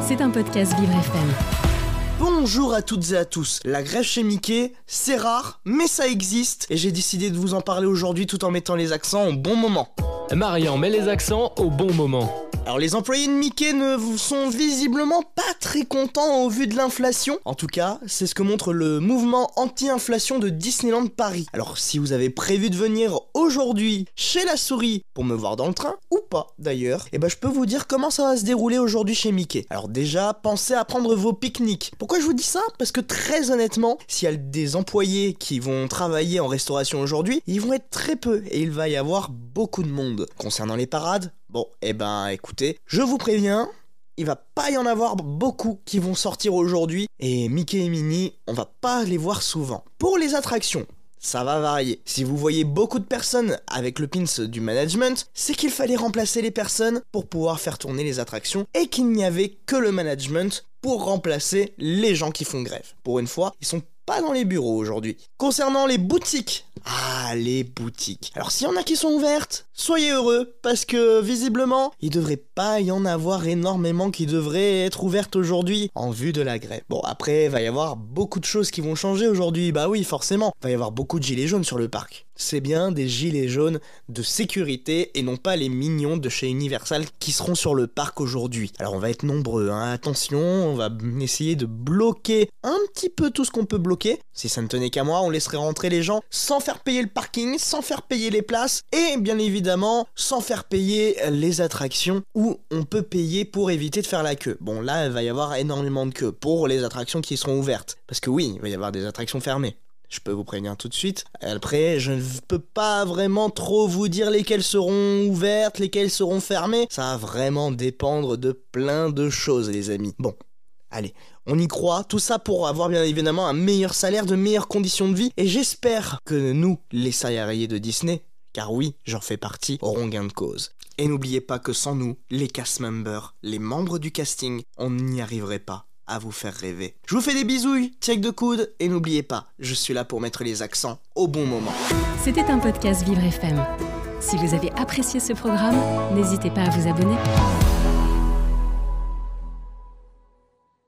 C'est un podcast Vivre FM. Bonjour à toutes et à tous. La grève chez Mickey, c'est rare, mais ça existe et j'ai décidé de vous en parler aujourd'hui tout en mettant les accents au bon moment. Marian met les accents au bon moment. Alors les employés de Mickey ne vous sont visiblement pas très contents au vu de l'inflation. En tout cas, c'est ce que montre le mouvement anti-inflation de Disneyland Paris. Alors si vous avez prévu de venir aujourd'hui chez la souris pour me voir dans le train, ou pas d'ailleurs, et ben je peux vous dire comment ça va se dérouler aujourd'hui chez Mickey. Alors déjà, pensez à prendre vos pique-niques. Pourquoi je vous dis ça? Parce que très honnêtement, s'il y a des employés qui vont travailler en restauration aujourd'hui, ils vont être très peu et il va y avoir beaucoup de monde. Concernant les parades, bon, eh ben écoutez, je vous préviens, il va pas y en avoir beaucoup qui vont sortir aujourd'hui et Mickey et Minnie, on va pas les voir souvent. Pour les attractions, ça va varier. Si vous voyez beaucoup de personnes avec le pins du management, c'est qu'il fallait remplacer les personnes pour pouvoir faire tourner les attractions et qu'il n'y avait que le management pour remplacer les gens qui font grève. Pour une fois, ils sont pas dans les bureaux aujourd'hui. Concernant les boutiques, ah les boutiques. Alors s'il y en a qui sont ouvertes, soyez heureux parce que visiblement, il devrait pas y en avoir énormément qui devraient être ouvertes aujourd'hui en vue de la grève. Bon après, il va y avoir beaucoup de choses qui vont changer aujourd'hui. Bah oui, forcément. Il va y avoir beaucoup de gilets jaunes sur le parc. C'est bien des gilets jaunes de sécurité et non pas les mignons de chez Universal qui seront sur le parc aujourd'hui. Alors on va être nombreux, hein. attention, on va essayer de bloquer un petit peu tout ce qu'on peut bloquer. Si ça ne tenait qu'à moi, on laisserait rentrer les gens sans faire payer le parking, sans faire payer les places et bien évidemment sans faire payer les attractions où on peut payer pour éviter de faire la queue. Bon là, il va y avoir énormément de queue pour les attractions qui seront ouvertes. Parce que oui, il va y avoir des attractions fermées. Je peux vous prévenir tout de suite. Après, je ne peux pas vraiment trop vous dire lesquelles seront ouvertes, lesquelles seront fermées. Ça va vraiment dépendre de plein de choses, les amis. Bon, allez, on y croit. Tout ça pour avoir bien évidemment un meilleur salaire, de meilleures conditions de vie. Et j'espère que nous, les salariés de Disney, car oui, j'en fais partie, auront gain de cause. Et n'oubliez pas que sans nous, les cast members, les membres du casting, on n'y arriverait pas à vous faire rêver. Je vous fais des bisouilles, check de coude, et n'oubliez pas, je suis là pour mettre les accents au bon moment. C'était un podcast Vivre FM. Si vous avez apprécié ce programme, n'hésitez pas à vous abonner.